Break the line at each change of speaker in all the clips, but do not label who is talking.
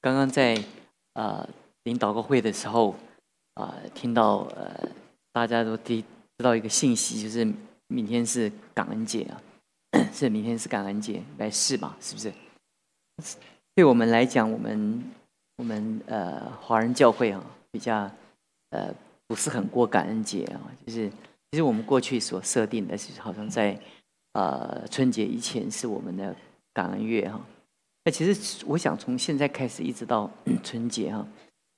刚刚在呃领祷告会的时候啊，听到呃大家都知知道一个信息，就是明天是感恩节啊，是明天是感恩节，来试嘛，是不是？对我们来讲，我们我们呃华人教会啊，比较呃不是很过感恩节啊，就是其实我们过去所设定的是，好像在呃春节以前是我们的感恩月哈。那其实我想从现在开始一直到春节哈，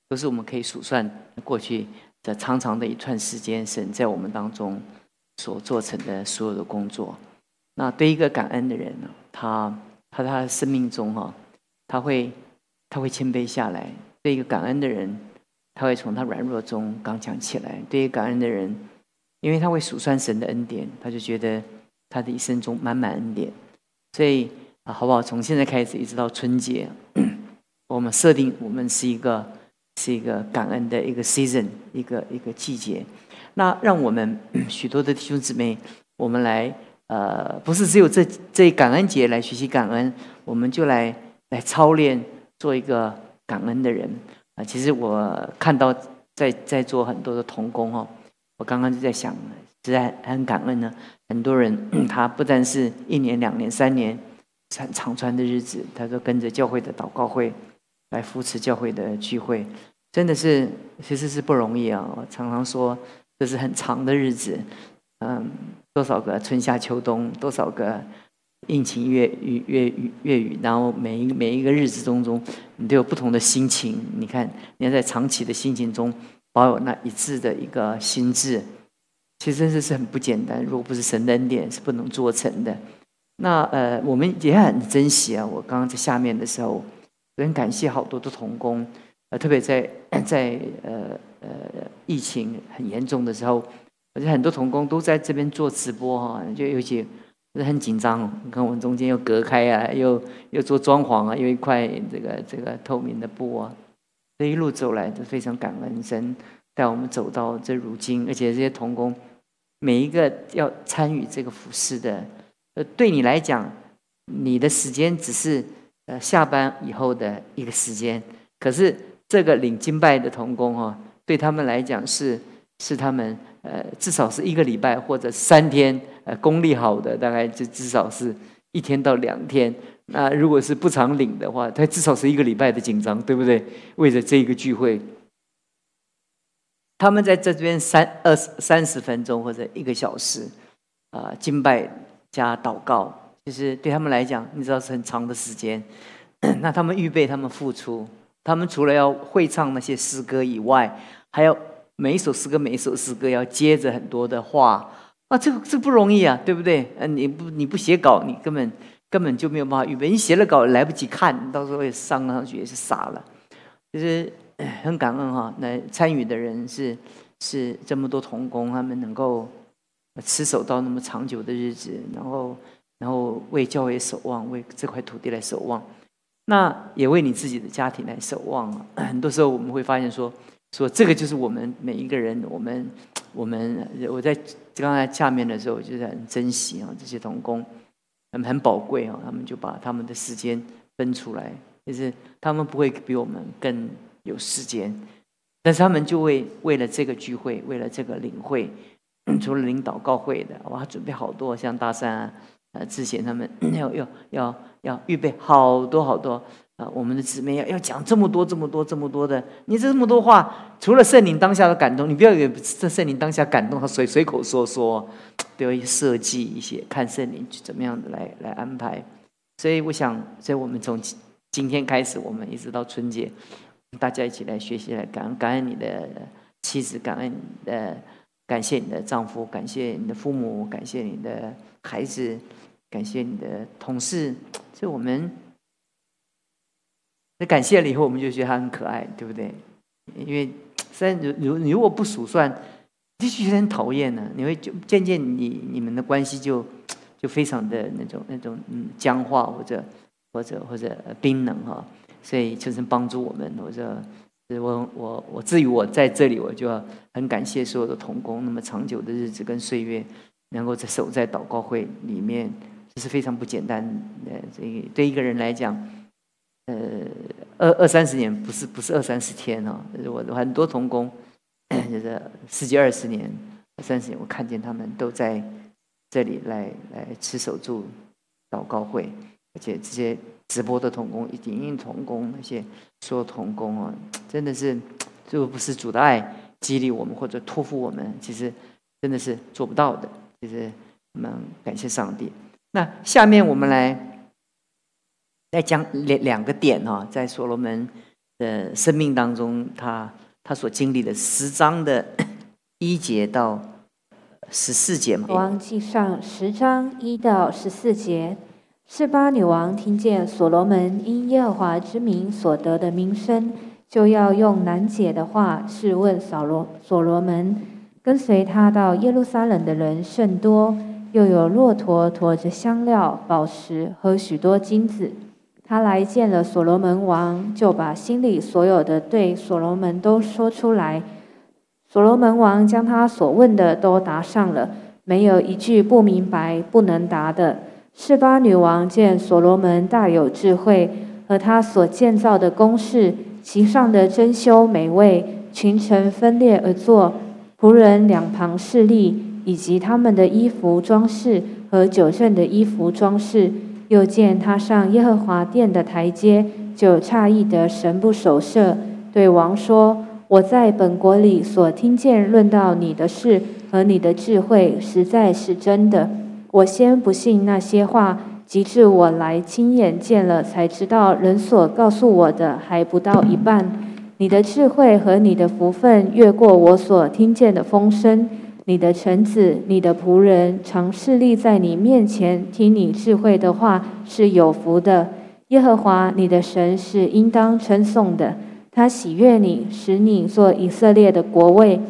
都是我们可以数算过去的长长的一串时间，神在我们当中所做成的所有的工作。那对一个感恩的人呢，他他他的生命中哈，他会他会谦卑下来；对一个感恩的人，他会从他软弱中刚强起来；对于感恩的人，因为他会数算神的恩典，他就觉得他的一生中满满恩典，所以。啊，好不好？从现在开始一直到春节，我们设定我们是一个是一个感恩的一个 season，一个一个季节。那让我们许多的弟兄姊妹，我们来呃，不是只有这这感恩节来学习感恩，我们就来来操练做一个感恩的人啊。其实我看到在在做很多的童工哦，我刚刚就在想，实在很感恩呢。很多人 他不但是一年、两年、三年。长长传的日子，他说跟着教会的祷告会来扶持教会的聚会，真的是其实是不容易啊！我常常说这是很长的日子，嗯，多少个春夏秋冬，多少个阴晴月雨月雨月雨，然后每一每一个日子当中，你都有不同的心情。你看，你要在长期的心情中保有那一致的一个心智，其实真的是很不简单。如果不是神的恩典，是不能做成的。那呃，我们也很珍惜啊。我刚刚在下面的时候，很感谢好多的童工，呃，特别在在呃呃疫情很严重的时候，而且很多童工都在这边做直播哈，就尤其很紧张。你看我们中间又隔开啊，又又做装潢啊，又一块这个这个透明的布啊，这一路走来都非常感恩神带我们走到这如今，而且这些童工每一个要参与这个服饰的。呃，对你来讲，你的时间只是呃下班以后的一个时间。可是这个领金拜的童工哈，对他们来讲是是他们呃至少是一个礼拜或者三天呃功力好的，大概就至少是一天到两天。那如果是不常领的话，他至少是一个礼拜的紧张，对不对？为了这个聚会，他们在这边三二三十分钟或者一个小时啊敬拜。加祷告，其实对他们来讲，你知道是很长的时间。那他们预备，他们付出，他们除了要会唱那些诗歌以外，还要每一首诗歌每一首诗歌要接着很多的话啊，这个这不容易啊，对不对？嗯，你不你不写稿，你根本根本就没有办法预备。你写了稿来不及看，到时候也上上去也是傻了。就是很感恩哈，那参与的人是是这么多童工，他们能够。持守到那么长久的日子，然后，然后为教会守望，为这块土地来守望，那也为你自己的家庭来守望啊。很多时候我们会发现说，说这个就是我们每一个人，我们，我们，我在刚才下面的时候，就是很珍惜啊，这些童工，他们很宝贵啊，他们就把他们的时间分出来，就是他们不会比我们更有时间，但是他们就会为了这个聚会，为了这个领会。除了领祷告会的，我还，准备好多，像大山啊，呃，之前他们 要要要要预备好多好多啊，我们的姊妹要要讲这么多这么多这么多的，你这么多话，除了圣灵当下的感动，你不要以为这圣灵当下感动，他随随口说说，都要设计一些，看圣灵怎么样的来来安排。所以我想，所以我们从今天开始，我们一直到春节，大家一起来学习，来感恩感恩你的妻子，感恩你的。感谢你的丈夫，感谢你的父母，感谢你的孩子，感谢你的同事。所以我们那感谢了以后，我们就觉得他很可爱，对不对？因为虽然如如如果不数算，就觉得很讨厌呢。你会就渐渐你你们的关系就就非常的那种那种嗯僵化或者或者或者冰冷哈。所以就是帮助我们或者。我我我至于我在这里，我就要很感谢所有的童工，那么长久的日子跟岁月，能够在守在祷告会里面，这是非常不简单的。这对一个人来讲，呃，二二三十年，不是不是二三十天哦。我很多童工，就是十几二十年、三十年，我看见他们都在这里来来吃守住祷告会，而且这些直播的童工、影音童工那些说童工啊，真的是，如果不是主的爱激励我们或者托付我们，其实真的是做不到的。其实我们感谢上帝。那下面我们来。再讲两两个点哈，在所罗门的生命当中，他他所经历的十章的一节到十四节嘛。
王记上十章一到十四节，示巴女王听见所罗门因耶和华之名所得的名声，就要用难解的话试问扫罗所罗门。跟随他到耶路撒冷的人甚多，又有骆驼驮着香料、宝石和许多金子。他来见了所罗门王，就把心里所有的对所罗门都说出来。所罗门王将他所问的都答上了，没有一句不明白、不能答的。示巴女王见所罗门大有智慧，和他所建造的宫室，其上的珍馐美味，群臣分列而坐，仆人两旁侍立，以及他们的衣服装饰和酒政的衣服装饰。又见他上耶和华殿的台阶，就诧异得神不守舍，对王说：“我在本国里所听见论到你的事和你的智慧，实在是真的。我先不信那些话，及至我来亲眼见了，才知道人所告诉我的还不到一半。你的智慧和你的福分，越过我所听见的风声。”你的臣子，你的仆人，常侍立在你面前，听你智慧的话，是有福的。耶和华你的神是应当称颂的，他喜悦你，使你做以色列的国位，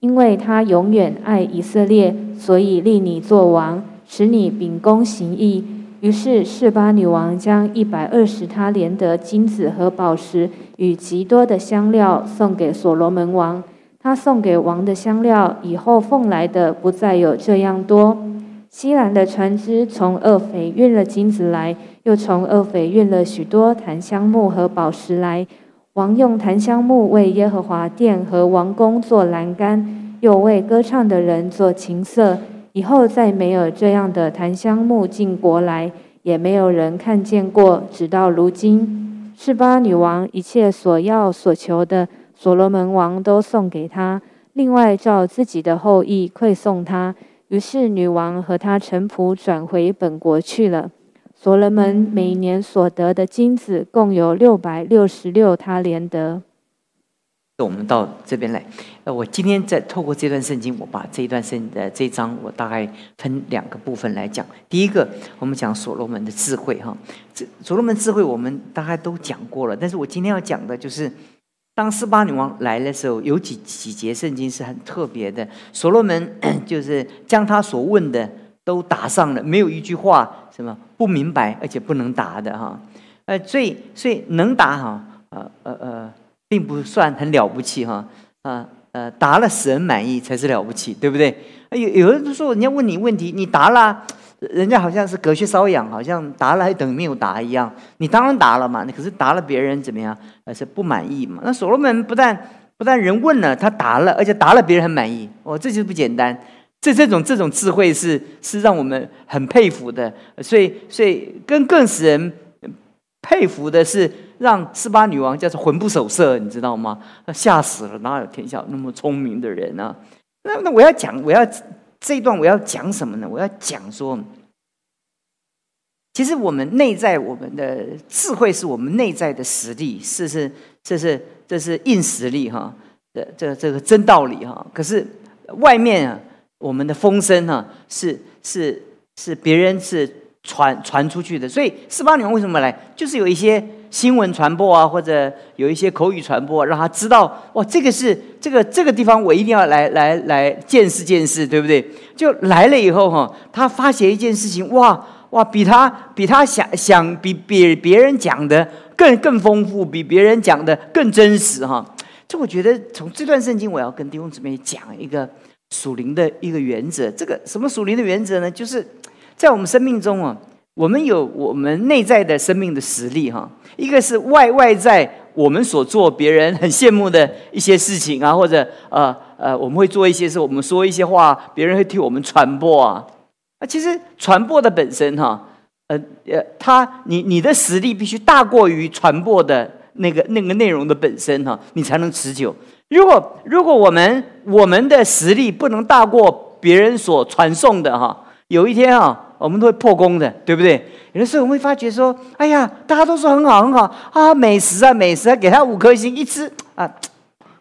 因为他永远爱以色列，所以立你做王，使你秉公行义。于是示巴女王将一百二十他连的金子和宝石与极多的香料送给所罗门王。他送给王的香料，以后奉来的不再有这样多。西兰的船只从厄斐运了金子来，又从厄斐运了许多檀香木和宝石来。王用檀香木为耶和华殿和王宫做栏杆，又为歌唱的人做琴瑟。以后再没有这样的檀香木进国来，也没有人看见过，直到如今。示巴女王一切所要所求的。所罗门王都送给他，另外照自己的后裔馈送他。于是女王和他臣仆转回本国去了。所罗门每年所得的金子共有六百六十六他连得。
我们到这边来，呃，我今天在透过这段圣经，我把这一段圣呃这一章，我大概分两个部分来讲。第一个，我们讲所罗门的智慧哈，这所罗门智慧我们大概都讲过了，但是我今天要讲的就是。当斯巴女王来的时候，有几几节圣经是很特别的。所罗门 就是将他所问的都答上了，没有一句话什么不明白而且不能答的哈。呃，所以所以能答哈，呃呃呃，并不算很了不起哈。啊呃，呃答了使人满意才是了不起，对不对？有有人都说，人家问你问题，你答了。人家好像是隔靴搔痒，好像答了还等于没有答一样。你当然答了嘛，你可是答了别人怎么样？而是不满意嘛。那所罗门不但不但人问了他答了，而且答了别人很满意。哦，这就是不简单。这这种这种智慧是是让我们很佩服的。所以所以更更使人佩服的是，让斯巴女王叫做魂不守舍，你知道吗？吓死了，哪有天下那么聪明的人啊？那那我要讲，我要。这一段我要讲什么呢？我要讲说，其实我们内在我们的智慧是我们内在的实力，是是这是这是硬实力哈，这这这个真道理哈。可是外面啊，我们的风声哈，是是是别人是传传出去的。所以四八女王为什么来？就是有一些。新闻传播啊，或者有一些口语传播，让他知道哇，这个是这个这个地方，我一定要来来来见识见识，对不对？就来了以后哈，他发现一件事情，哇哇，比他比他想想比比别人讲的更更丰富，比别人讲的更真实哈。就我觉得从这段圣经，我要跟弟兄姊妹讲一个属灵的一个原则。这个什么属灵的原则呢？就是在我们生命中啊，我们有我们内在的生命的实力哈，一个是外外在我们所做别人很羡慕的一些事情啊，或者呃呃，我们会做一些事，我们说一些话，别人会替我们传播啊。啊，其实传播的本身哈，呃呃，他你你的实力必须大过于传播的那个那个内容的本身哈，你才能持久。如果如果我们我们的实力不能大过别人所传送的哈，有一天啊。我们都会破功的，对不对？有的时候我们会发觉说：“哎呀，大家都说很好很好啊，美食啊美食啊，给他五颗星，一吃啊，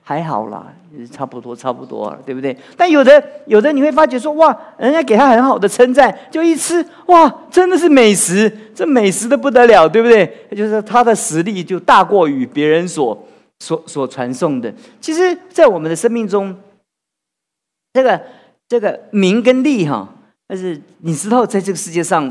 还好啦，差不多差不多了，对不对？”但有的有的你会发觉说：“哇，人家给他很好的称赞，就一吃哇，真的是美食，这美食的不得了，对不对？就是他的实力就大过于别人所所所传送的。其实，在我们的生命中，这个这个名跟利哈。”但是你知道，在这个世界上，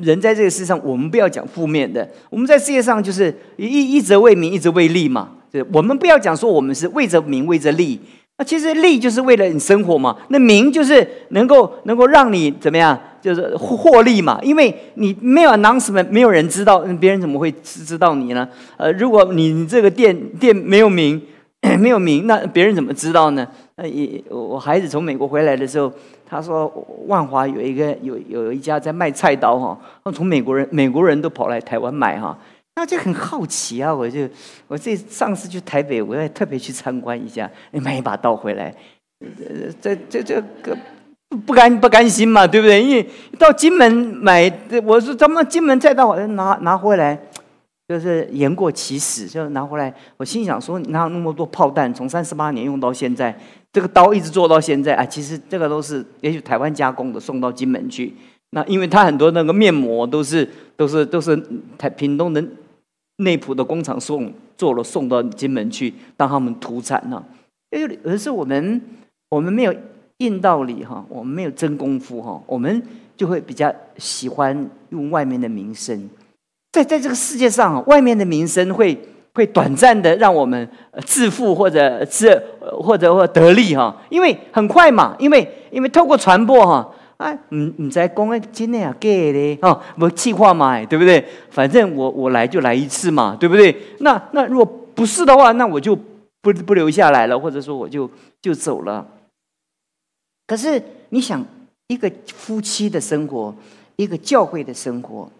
人在这个世界上，我们不要讲负面的。我们在世界上就是一一直为名，一直为利嘛。对，我们不要讲说我们是为着名，为着利。那其实利就是为了你生活嘛。那名就是能够能够让你怎么样，就是获利嘛。因为你没有 announcement，没有人知道，别人怎么会知知道你呢？呃，如果你你这个店店没有名，没有名，那别人怎么知道呢？呃，也我孩子从美国回来的时候。他说：“万华有一个有有一家在卖菜刀哈，从美国人美国人都跑来台湾买哈，那就很好奇啊！我就我这上次去台北，我也特别去参观一下，买一把刀回来，这这这个不甘不甘心嘛，对不对？因为到金门买，我说咱们金门菜刀拿拿回来。”就是言过其实，就拿回来。我心想说，哪有那么多炮弹？从三十八年用到现在，这个刀一直做到现在啊。其实这个都是也许台湾加工的，送到金门去。那因为它很多那个面膜都是都是都是台屏东的内埔的工厂送做了，送到金门去当他们土产呢。为而是我们我们没有硬道理哈，我们没有真功夫哈，我们就会比较喜欢用外面的名声。在在这个世界上，外面的名声会会短暂的让我们致富或者是或者或得利哈，因为很快嘛，因为因为透过传播哈，哎，唔唔在讲诶，真的啊假的哦，不计划嘛，对不对？反正我我来就来一次嘛，对不对？那那如果不是的话，那我就不不留下来了，或者说我就就走了。可是你想，一个夫妻的生活，一个教会的生活。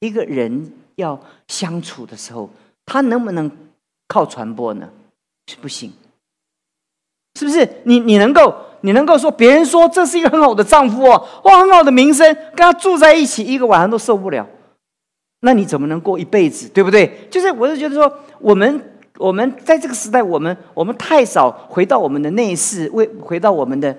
一个人要相处的时候，他能不能靠传播呢？是不行，是不是？你你能够你能够说别人说这是一个很好的丈夫哦，哇，很好的名声，跟他住在一起一个晚上都受不了，那你怎么能过一辈子？对不对？就是我是觉得说，我们我们在这个时代，我们我们太少回到我们的内饰，为回到我们的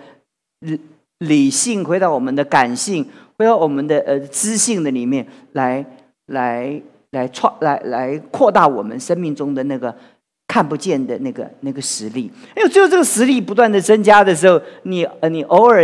理理性，回到我们的感性。回到我们的呃知性的里面来，来来创来来扩大我们生命中的那个看不见的那个那个实力。因为只有这个实力不断的增加的时候，你呃你偶尔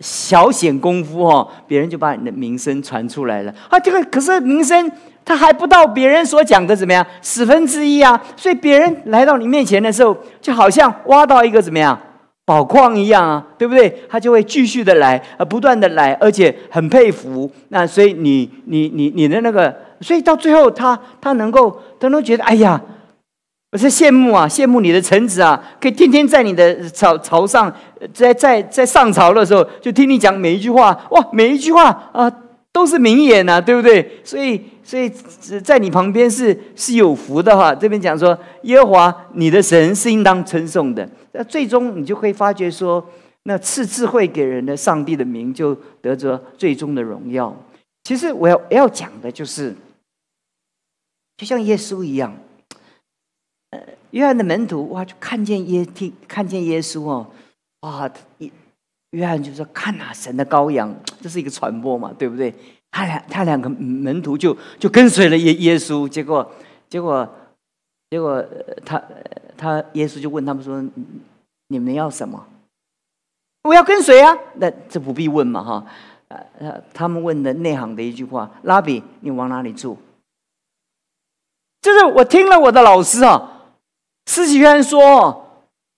小显功夫哦，别人就把你的名声传出来了啊。这个可是名声，他还不到别人所讲的怎么样十分之一啊。所以别人来到你面前的时候，就好像挖到一个怎么样？宝矿一样啊，对不对？他就会继续的来，呃，不断的来，而且很佩服。那所以你你你你的那个，所以到最后，他他能够，他都觉得，哎呀，我是羡慕啊，羡慕你的臣子啊，可以天天在你的朝朝上，在在在上朝的时候，就听你讲每一句话，哇，每一句话啊。都是名言呐，对不对？所以，所以在你旁边是是有福的哈。这边讲说，耶和华你的神是应当称颂的。那最终你就会发觉说，那赐智慧给人的上帝的名就得着最终的荣耀。其实我要要讲的就是，就像耶稣一样，呃，约翰的门徒哇，就看见耶听看见耶稣哦，哇，一。约翰就说：“看呐，神的羔羊，这是一个传播嘛，对不对？他俩他两个门徒就就跟随了耶耶稣，结果结果结果他他耶稣就问他们说：你们要什么？我要跟随啊！那这不必问嘛，哈！呃他们问的内行的一句话：拉比，你往哪里住？就是我听了我的老师啊，施洗约翰说。”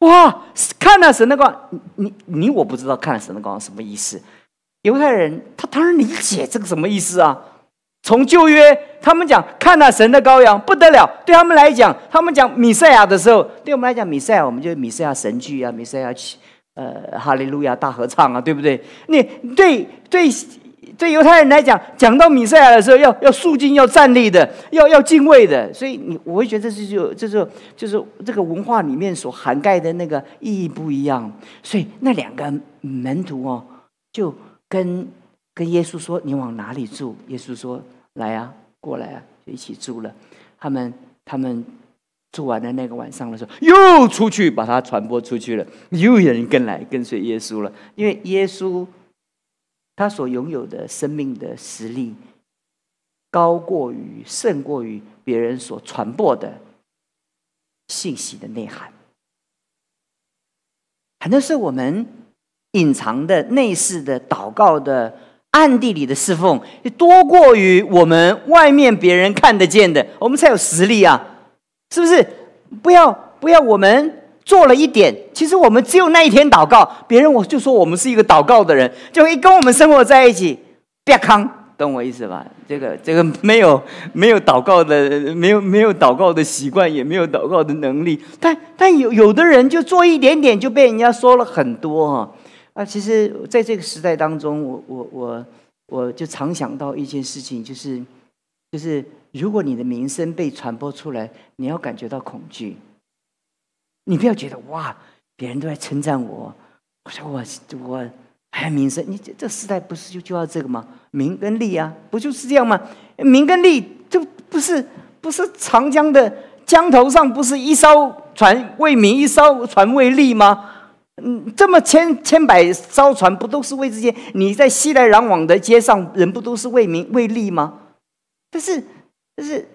哇！看了神的光，你你我不知道看了神的光什么意思，犹太人他当然理解这个什么意思啊？从旧约他们讲看到神的羔羊不得了，对他们来讲，他们讲米赛亚的时候，对我们来讲米赛亚，我们就米赛亚神剧啊，米赛亚呃哈利路亚大合唱啊，对不对？你对对。对犹太人来讲，讲到米赛亚的时候，要要肃静，要站立的，要要敬畏的。所以你我会觉得这是就这是就是这个文化里面所涵盖的那个意义不一样。所以那两个门徒哦，就跟跟耶稣说：“你往哪里住？”耶稣说：“来啊，过来啊，就一起住了。”他们他们住完了那个晚上的时候，又出去把它传播出去了，又有人跟来跟随耶稣了，因为耶稣。他所拥有的生命的实力，高过于、胜过于别人所传播的信息的内涵。很多是我们隐藏的、内饰的、祷告的、暗地里的侍奉，多过于我们外面别人看得见的，我们才有实力啊！是不是？不要不要，我们。做了一点，其实我们只有那一天祷告，别人我就说我们是一个祷告的人，就一跟我们生活在一起，别康，懂我意思吧？这个这个没有 没有祷告的，没有没有祷告的习惯，也没有祷告的能力，但但有有的人就做一点点，就被人家说了很多哈啊！其实在这个时代当中，我我我我就常想到一件事情，就是就是如果你的名声被传播出来，你要感觉到恐惧。你不要觉得哇，别人都在称赞我，我说我我还有名声，你这这时代不是就就要这个吗？名跟利啊，不就是这样吗？名跟利，这不是不是长江的江头上不是一艘船为名，一艘船为利吗？嗯，这么千千百艘船不都是为这些？你在熙来攘往的街上，人不都是为名为利吗？但是，但是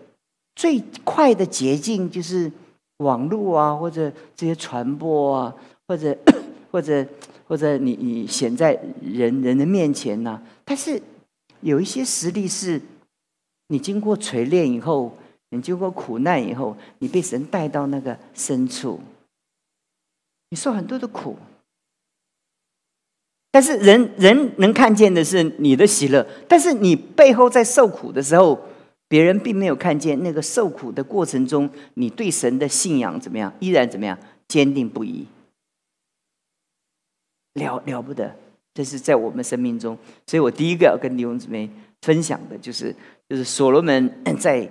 最快的捷径就是。网络啊，或者这些传播啊，或者 或者或者你你显在人人的面前呢？但是有一些实力是，你经过锤炼以后，你经过苦难以后，你被神带到那个深处，你受很多的苦，但是人人能看见的是你的喜乐，但是你背后在受苦的时候。别人并没有看见那个受苦的过程中，你对神的信仰怎么样？依然怎么样？坚定不移，了了不得。这是在我们生命中，所以我第一个要跟弟兄姊妹分享的就是，就是所罗门 在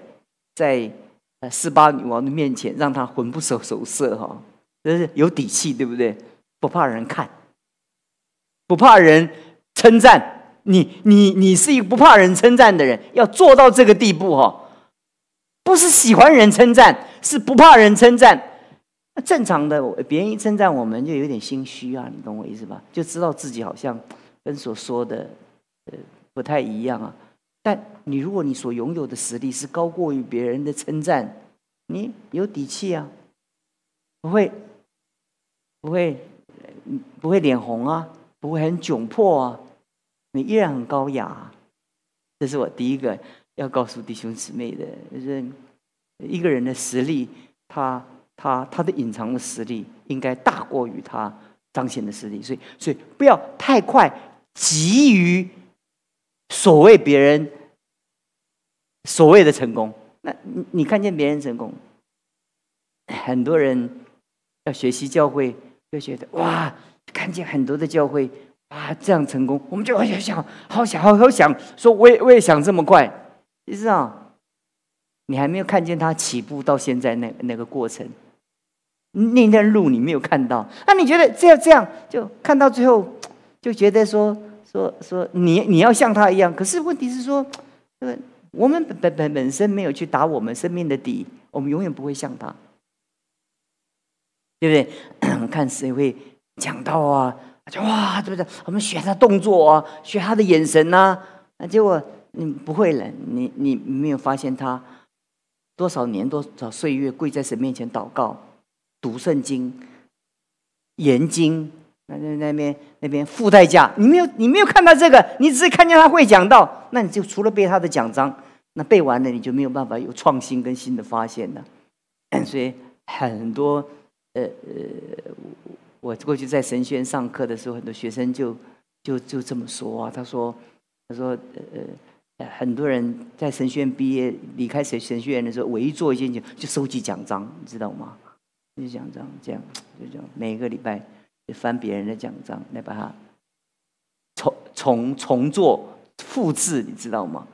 在呃四八女王的面前，让他魂不守守舍哈，就是有底气，对不对？不怕人看，不怕人称赞。你你你是一个不怕人称赞的人，要做到这个地步哈，不是喜欢人称赞，是不怕人称赞。正常的，别人一称赞我们就有点心虚啊，你懂我意思吧？就知道自己好像跟所说的呃不太一样啊。但你如果你所拥有的实力是高过于别人的称赞，你有底气啊，不会不会不会脸红啊，不会很窘迫啊。你依然很高雅，这是我第一个要告诉弟兄姊妹的，就是一个人的实力，他他他的隐藏的实力应该大过于他彰显的实力，所以所以不要太快急于所谓别人所谓的成功。那你你看见别人成功，很多人要学习教会，就觉得哇，看见很多的教会。啊，这样成功，我们就好想，好想，好好想，说我也我也想这么快。其实啊，你还没有看见他起步到现在那那个过程，那段路你没有看到。那你觉得这样这样就看到最后，就觉得说说说你你要像他一样。可是问题是说，我们本本本身没有去打我们生命的底，我们永远不会像他，对不对？看谁会讲到啊？就哇，对不对？我们学他动作啊，学他的眼神呐。那结果你不会了，你你没有发现他多少年多少岁月跪在神面前祷告、读圣经、研经，那那那边那边付代价。你没有你没有看到这个，你只是看见他会讲到，那你就除了背他的奖章，那背完了你就没有办法有创新跟新的发现了。所以很多呃呃。我过去在神学院上课的时候，很多学生就就就这么说啊，他说他说呃呃，很多人在神学院毕业离开神神学院的时候，唯一做一件事情就收集奖章，你知道吗？收集奖章这样就这样，每个礼拜就翻别人的奖章来把它重重重做复制，你知道吗？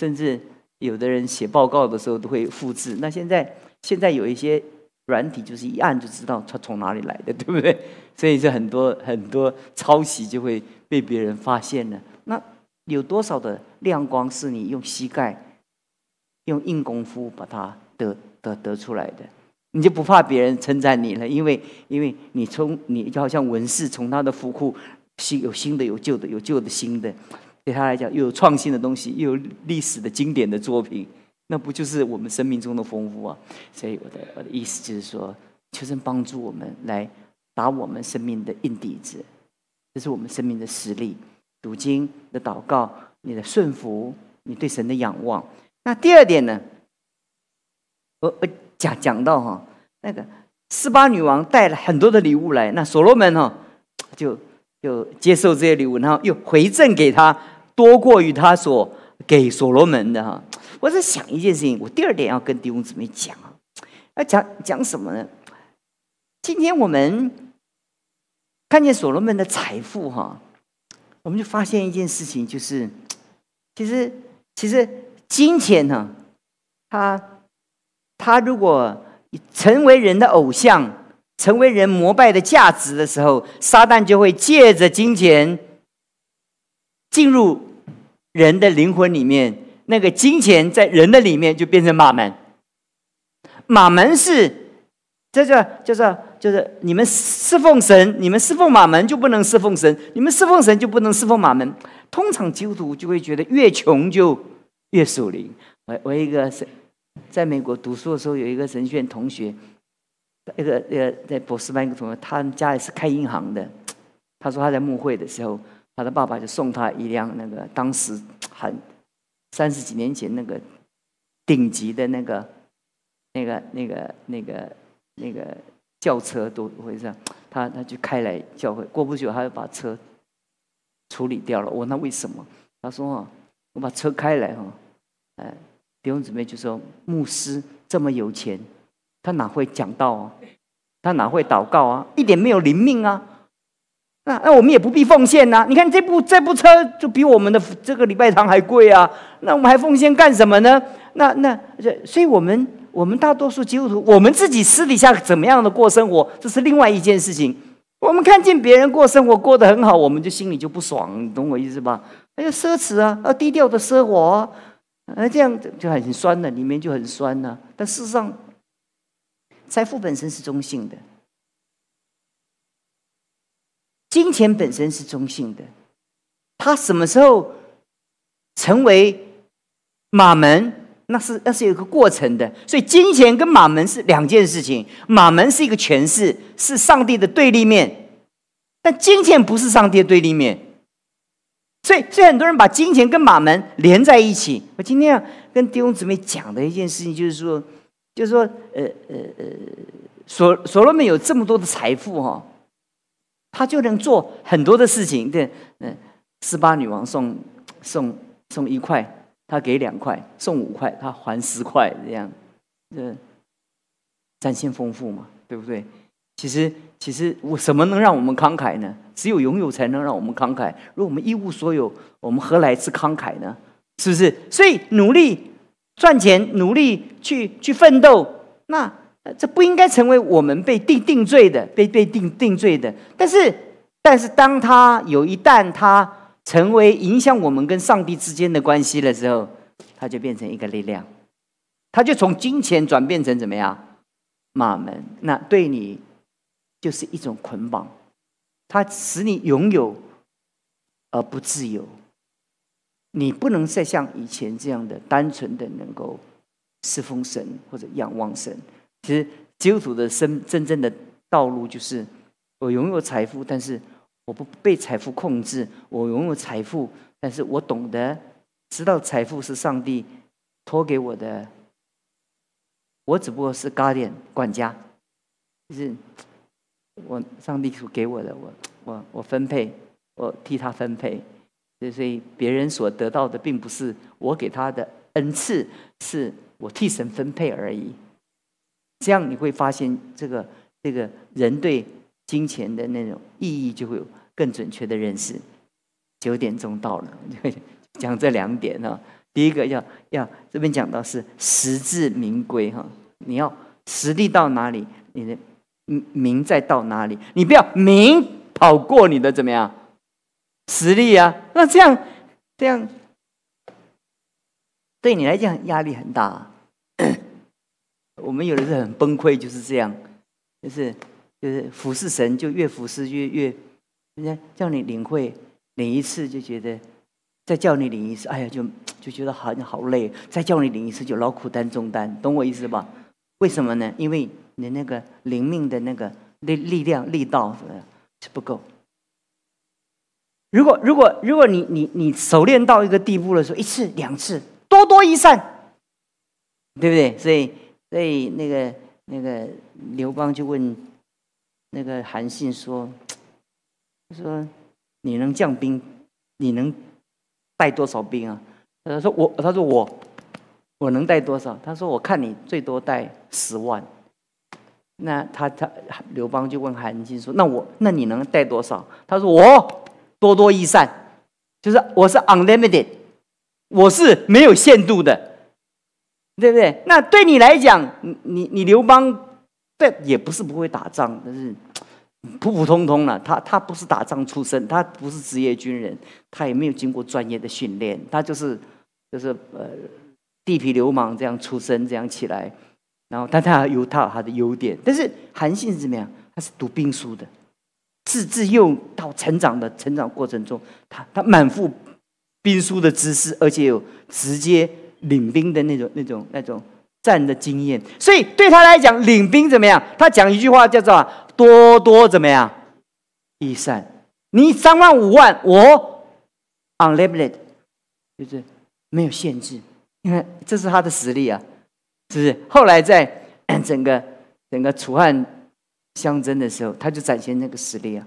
甚至有的人写报告的时候都会复制。那现在现在有一些软体，就是一按就知道它从哪里来的，对不对？所以是很多很多抄袭就会被别人发现了。那有多少的亮光是你用膝盖、用硬功夫把它得得得出来的？你就不怕别人称赞你了，因为因为你从你就好像文士从他的府库新有新的有旧的有旧的新的。对他来讲，又有创新的东西，又有历史的经典的作品，那不就是我们生命中的丰富啊？所以我的我的意思就是说，求神帮助我们来打我们生命的硬底子，这是我们生命的实力。读经的祷告，你的顺服，你对神的仰望。那第二点呢？我我讲讲到哈，那个斯巴女王带了很多的礼物来，那所罗门哈就就接受这些礼物，然后又回赠给他。多过于他所给所罗门的哈，我在想一件事情，我第二点要跟弟兄姊妹讲啊，要讲讲什么呢？今天我们看见所罗门的财富哈，我们就发现一件事情，就是其实其实金钱呢，他他如果成为人的偶像，成为人膜拜的价值的时候，撒旦就会借着金钱。进入人的灵魂里面，那个金钱在人的里面就变成马门。马门是，这叫就是就是你们侍奉神，你们侍奉马门就不能侍奉神，你们侍奉神就不能侍奉马门。通常基督徒就会觉得越穷就越属灵。我我一个神在美国读书的时候，有一个神学院同学，一个呃在博士班一个同学，他们家里是开银行的。他说他在牧会的时候。他的爸爸就送他一辆那个当时很三十几年前那个顶级的那个那个那个那个那个轿车都会这样，他他就开来教会，过不久他就把车处理掉了。我问他为什么？他说：“啊，我把车开来哈，哎，弟兄姊妹就说牧师这么有钱，他哪会讲道啊？他哪会祷告啊？一点没有灵命啊！”那那我们也不必奉献呐！你看这部这部车就比我们的这个礼拜堂还贵啊！那我们还奉献干什么呢？那那这，所以我们我们大多数基督徒，我们自己私底下怎么样的过生活，这是另外一件事情。我们看见别人过生活过得很好，我们就心里就不爽，你懂我意思吧？哎呀，奢侈啊，啊，低调的奢华，啊，这样就很酸的，里面就很酸呢。但事实上，财富本身是中性的。金钱本身是中性的，它什么时候成为马门？那是那是有个过程的。所以金钱跟马门是两件事情。马门是一个权势，是上帝的对立面；但金钱不是上帝的对立面。所以，所以很多人把金钱跟马门连在一起。我今天要跟弟兄姊妹讲的一件事情，就是说，就是说，呃呃呃，所所罗门有这么多的财富，哈。他就能做很多的事情，对，嗯，十八女王送送送一块，他给两块，送五块，他还十块，这样，这展现丰富嘛，对不对？其实，其实我什么能让我们慷慨呢？只有拥有才能让我们慷慨。如果我们一无所有，我们何来之慷慨呢？是不是？所以努力赚钱，努力去去奋斗，那。这不应该成为我们被定定罪的，被被定定罪的。但是，但是，当他有一旦他成为影响我们跟上帝之间的关系的时候，他就变成一个力量，他就从金钱转变成怎么样？马门，那对你就是一种捆绑，它使你拥有而不自由。你不能再像以前这样的单纯的能够侍奉神或者仰望神。其实基督徒的生真正的道路就是：我拥有财富，但是我不被财富控制；我拥有财富，但是我懂得知道财富是上帝托给我的，我只不过是 guardian 管家，就是我上帝所给我的，我我我分配我替他分配。所以别人所得到的，并不是我给他的恩赐，是我替神分配而已。这样你会发现，这个这个人对金钱的那种意义，就会有更准确的认识。九点钟到了，讲这两点哈。第一个要要这边讲到是实至名归哈，你要实力到哪里，你的名再到哪里，你不要名跑过你的怎么样实力啊？那这样这样对你来讲压力很大。我们有的是很崩溃，就是这样，就是就是服侍神就越服侍越越，人家叫你领会领一次就觉得。再叫你领一次，哎呀，就就觉得好好累。再叫你领一次，就劳苦担重担，懂我意思吧？为什么呢？因为你那个灵命的那个力力量力道是不够。如果如果如果你你你熟练到一个地步的时候，一次两次，多多益善，对不对？所以所以那个那个刘邦就问那个韩信说：“他说你能将兵，你能？”带多少兵啊？他说我，他说我，我能带多少？他说我看你最多带十万。那他他刘邦就问韩信说：“那我那你能带多少？”他说我多多益善，就是我是 unlimited，我是没有限度的，对不对？那对你来讲，你你刘邦对也不是不会打仗，但是。普普通通了，他他不是打仗出身，他不是职业军人，他也没有经过专业的训练，他就是就是呃地痞流氓这样出身这样起来，然后但他有他有他的优点，但是韩信是怎么样？他是读兵书的，自自幼到成长的成长过程中，他他满腹兵书的知识，而且有直接领兵的那种那种那种战的经验，所以对他来讲，领兵怎么样？他讲一句话叫做。多多怎么样？益善，你三万五万，我 unlimited，就是没有限制。你看，这是他的实力啊，是不是？后来在整个整个楚汉相争的时候，他就展现那个实力啊，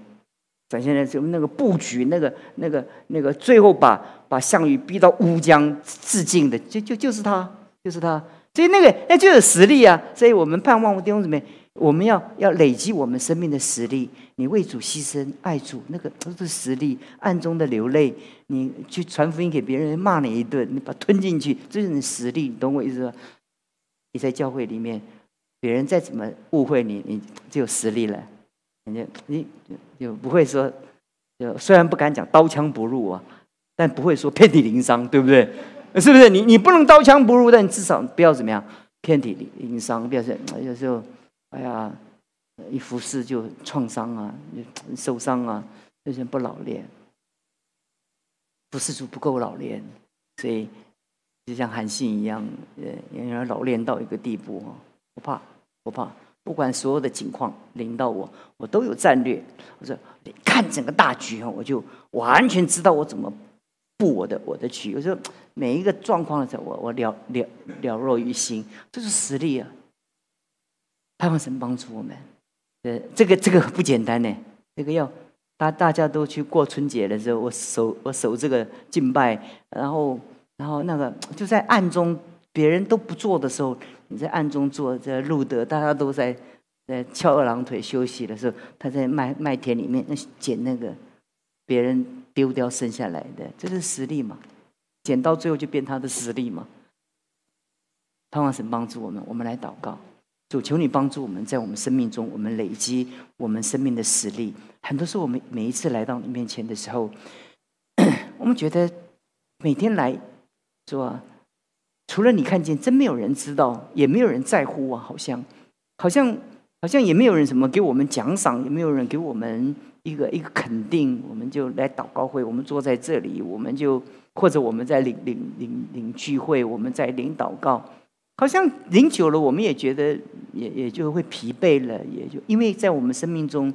展现了什么？那个布局，那个那个那个，最后把把项羽逼到乌江自尽的，就就就是他，就是他。所以那个那就有实力啊。所以我们盼望弟兄姊妹。我们要要累积我们生命的实力，你为主牺牲、爱主，那个都是实力。暗中的流泪，你去传福音给别人，骂你一顿，你把吞进去，这是你实力。你懂我意思吧？你在教会里面，别人再怎么误会你，你就有实力了。你你就不会说，就虽然不敢讲刀枪不入啊，但不会说遍体鳞伤，对不对？是不是？你你不能刀枪不入，但你至少不要怎么样，遍体鳞伤，不要是有时候。哎呀，一服侍就创伤啊，受伤啊，这些不老练，服侍主不够老练，所以就像韩信一样，呃，要老练到一个地步啊，不怕，不怕，不管所有的情况临到我，我都有战略。我说，看整个大局啊，我就完全知道我怎么布我的我的局。我说，每一个状况的时候，我我了了了若于心，这是实力啊。盼望神帮助我们，呃，这个这个不简单呢。这个要大大家都去过春节的时候，我守我守这个敬拜，然后然后那个就在暗中，别人都不做的时候，你在暗中做。在路德，大家都在在翘二郎腿休息的时候，他在麦麦田里面那捡那个别人丢掉剩下来的，这是实力嘛？捡到最后就变他的实力嘛？盼望神帮助我们，我们来祷告。主求你帮助我们在我们生命中，我们累积我们生命的实力。很多时候，我们每一次来到你面前的时候，我们觉得每天来，是吧？除了你看见，真没有人知道，也没有人在乎啊！好像，好像，好像也没有人什么给我们奖赏，也没有人给我们一个一个肯定。我们就来祷告会，我们坐在这里，我们就或者我们在领领领领聚会，我们在领祷告。好像领久了，我们也觉得也也就会疲惫了，也就因为在我们生命中，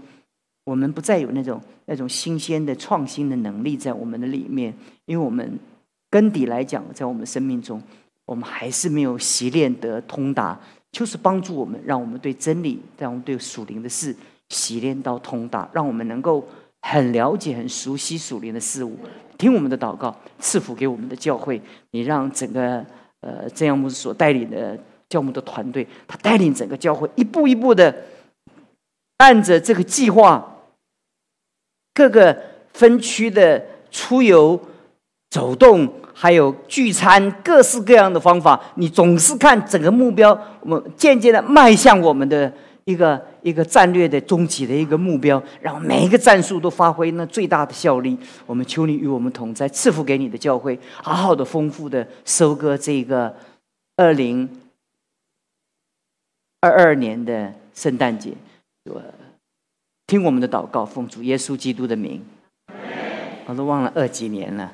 我们不再有那种那种新鲜的创新的能力在我们的里面，因为我们根底来讲，在我们生命中，我们还是没有习练得通达，就是帮助我们，让我们对真理，让我们对属灵的事习练到通达，让我们能够很了解、很熟悉属灵的事物，听我们的祷告，赐福给我们的教会。你让整个呃这样牧师所带领的教牧的团队，他带领整个教会一步一步的按着这个计划，各个分区的出游、走动，还有聚餐，各式各样的方法，你总是看整个目标，我们渐渐的迈向我们的。一个一个战略的终极的一个目标，然后每一个战术都发挥那最大的效力。我们求你与我们同在，赐福给你的教会，好好的丰富的收割这个二零二二年的圣诞节。我听我们的祷告，奉主耶稣基督的名。我都忘了二几年了。